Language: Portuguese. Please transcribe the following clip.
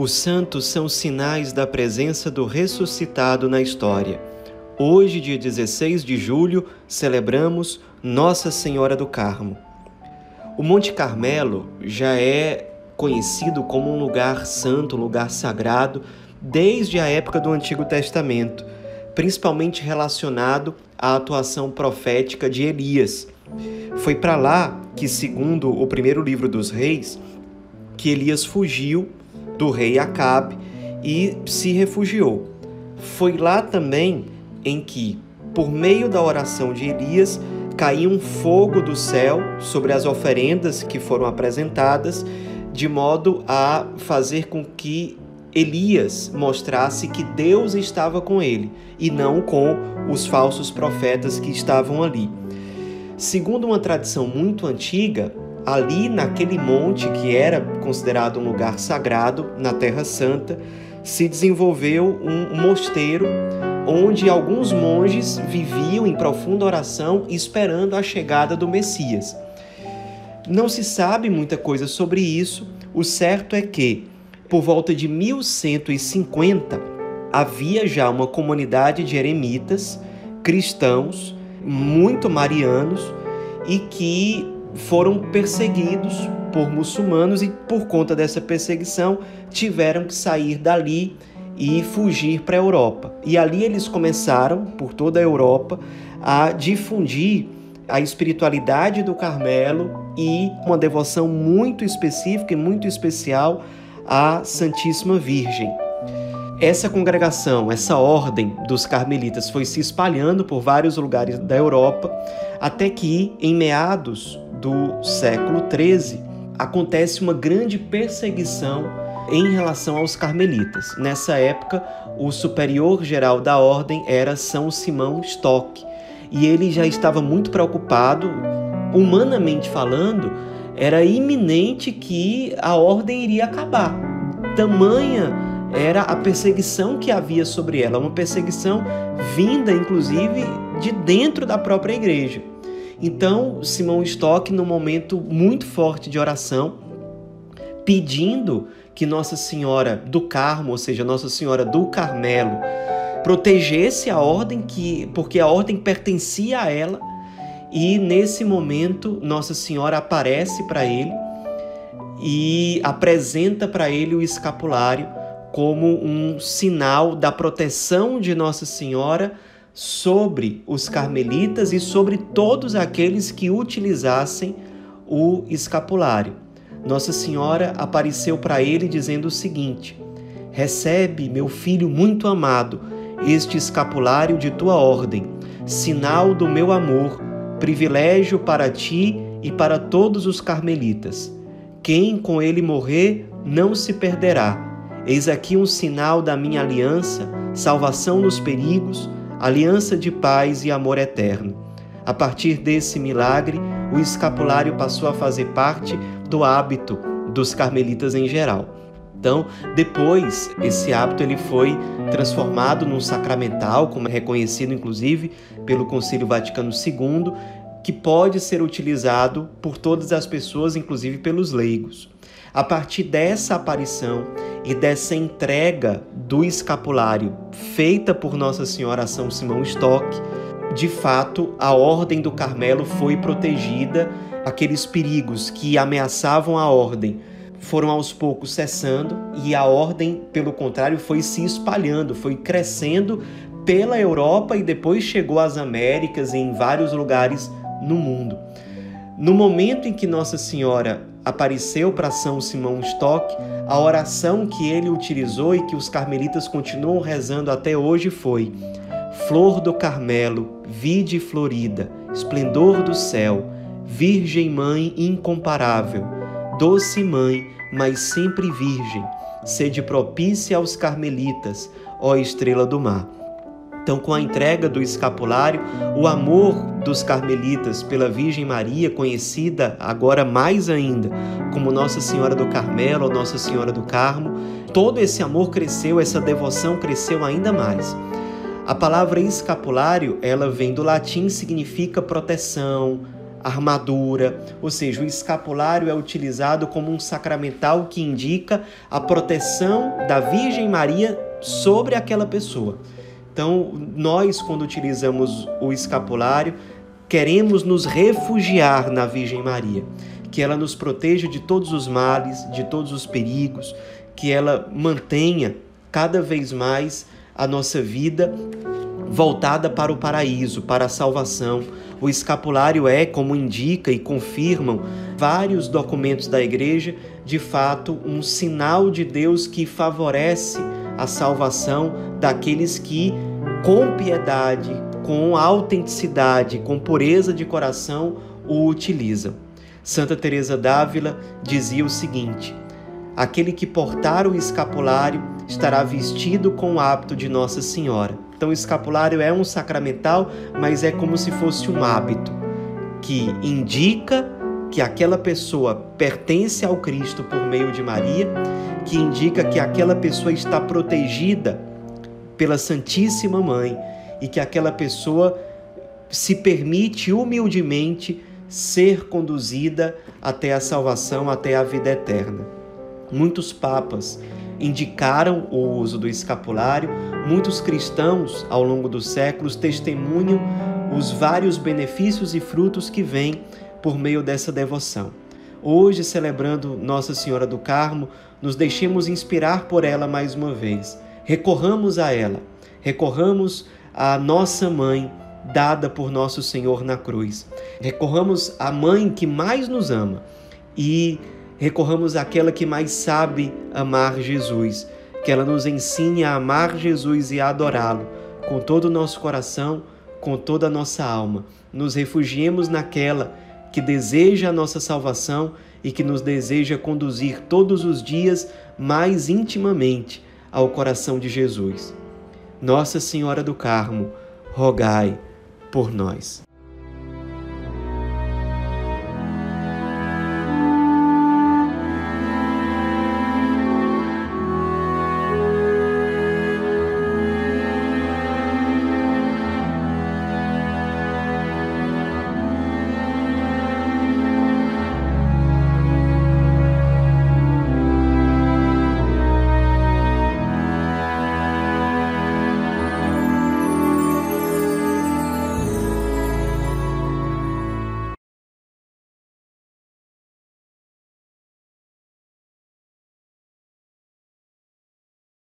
Os santos são sinais da presença do ressuscitado na história. Hoje, dia 16 de julho, celebramos Nossa Senhora do Carmo. O Monte Carmelo já é conhecido como um lugar santo, um lugar sagrado, desde a época do Antigo Testamento, principalmente relacionado à atuação profética de Elias. Foi para lá que, segundo o primeiro livro dos reis, que Elias fugiu do rei Acabe e se refugiou. Foi lá também em que, por meio da oração de Elias, caiu um fogo do céu sobre as oferendas que foram apresentadas, de modo a fazer com que Elias mostrasse que Deus estava com ele e não com os falsos profetas que estavam ali. Segundo uma tradição muito antiga, ali naquele monte que era considerado um lugar sagrado na Terra Santa, se desenvolveu um mosteiro onde alguns monges viviam em profunda oração esperando a chegada do Messias. Não se sabe muita coisa sobre isso, o certo é que, por volta de 1150, havia já uma comunidade de eremitas cristãos muito marianos e que foram perseguidos por muçulmanos e por conta dessa perseguição tiveram que sair dali e fugir para a Europa. E ali eles começaram por toda a Europa a difundir a espiritualidade do Carmelo e uma devoção muito específica e muito especial à Santíssima Virgem. Essa congregação, essa ordem dos carmelitas foi se espalhando por vários lugares da Europa, até que, em meados do século XIII, acontece uma grande perseguição em relação aos carmelitas. Nessa época, o superior geral da ordem era São Simão Stock, e ele já estava muito preocupado, humanamente falando, era iminente que a ordem iria acabar. Tamanha era a perseguição que havia sobre ela, uma perseguição vinda, inclusive, de dentro da própria igreja. Então, Simão Stock, num momento muito forte de oração, pedindo que Nossa Senhora do Carmo, ou seja, Nossa Senhora do Carmelo, protegesse a ordem que, porque a ordem pertencia a ela, e nesse momento Nossa Senhora aparece para ele e apresenta para ele o escapulário como um sinal da proteção de Nossa Senhora sobre os carmelitas e sobre todos aqueles que utilizassem o escapulário. Nossa Senhora apareceu para ele dizendo o seguinte: Recebe, meu filho muito amado, este escapulário de tua ordem, sinal do meu amor, privilégio para ti e para todos os carmelitas. Quem com ele morrer não se perderá Eis aqui um sinal da minha aliança, salvação nos perigos, aliança de paz e amor eterno. A partir desse milagre, o escapulário passou a fazer parte do hábito dos carmelitas em geral. Então, depois, esse hábito ele foi transformado num sacramental, como é reconhecido inclusive pelo Concílio Vaticano II, que pode ser utilizado por todas as pessoas, inclusive pelos leigos. A partir dessa aparição e dessa entrega do escapulário feita por Nossa Senhora São Simão Stock, de fato, a Ordem do Carmelo foi protegida, aqueles perigos que ameaçavam a ordem foram aos poucos cessando e a ordem, pelo contrário, foi se espalhando, foi crescendo pela Europa e depois chegou às Américas e em vários lugares no mundo. No momento em que Nossa Senhora apareceu para São Simão Stock, a oração que ele utilizou e que os carmelitas continuam rezando até hoje foi: Flor do Carmelo, vide florida, esplendor do céu, Virgem Mãe incomparável, doce Mãe, mas sempre Virgem, sede propícia aos carmelitas, ó estrela do mar. Então, com a entrega do escapulário, o amor dos carmelitas pela Virgem Maria, conhecida agora mais ainda como Nossa Senhora do Carmelo ou Nossa Senhora do Carmo, todo esse amor cresceu, essa devoção cresceu ainda mais. A palavra escapulário, ela vem do latim, significa proteção, armadura, ou seja, o escapulário é utilizado como um sacramental que indica a proteção da Virgem Maria sobre aquela pessoa. Então, nós, quando utilizamos o escapulário, queremos nos refugiar na Virgem Maria, que ela nos proteja de todos os males, de todos os perigos, que ela mantenha cada vez mais a nossa vida voltada para o paraíso, para a salvação. O escapulário é, como indica e confirmam vários documentos da Igreja, de fato um sinal de Deus que favorece a salvação daqueles que, com piedade, com autenticidade, com pureza de coração, o utilizam. Santa Teresa d'Ávila dizia o seguinte: Aquele que portar o escapulário estará vestido com o hábito de Nossa Senhora. Então, o escapulário é um sacramental, mas é como se fosse um hábito que indica que aquela pessoa pertence ao Cristo por meio de Maria, que indica que aquela pessoa está protegida pela Santíssima Mãe e que aquela pessoa se permite humildemente ser conduzida até a salvação, até a vida eterna. Muitos papas indicaram o uso do escapulário, muitos cristãos ao longo dos séculos testemunham os vários benefícios e frutos que vêm por meio dessa devoção. Hoje, celebrando Nossa Senhora do Carmo, nos deixemos inspirar por ela mais uma vez. Recorramos a ela, recorramos à nossa mãe, dada por nosso Senhor na cruz. Recorramos à mãe que mais nos ama e recorramos àquela que mais sabe amar Jesus, que ela nos ensine a amar Jesus e a adorá-lo com todo o nosso coração, com toda a nossa alma. Nos refugiemos naquela que deseja a nossa salvação e que nos deseja conduzir todos os dias mais intimamente ao coração de Jesus. Nossa Senhora do Carmo, rogai por nós.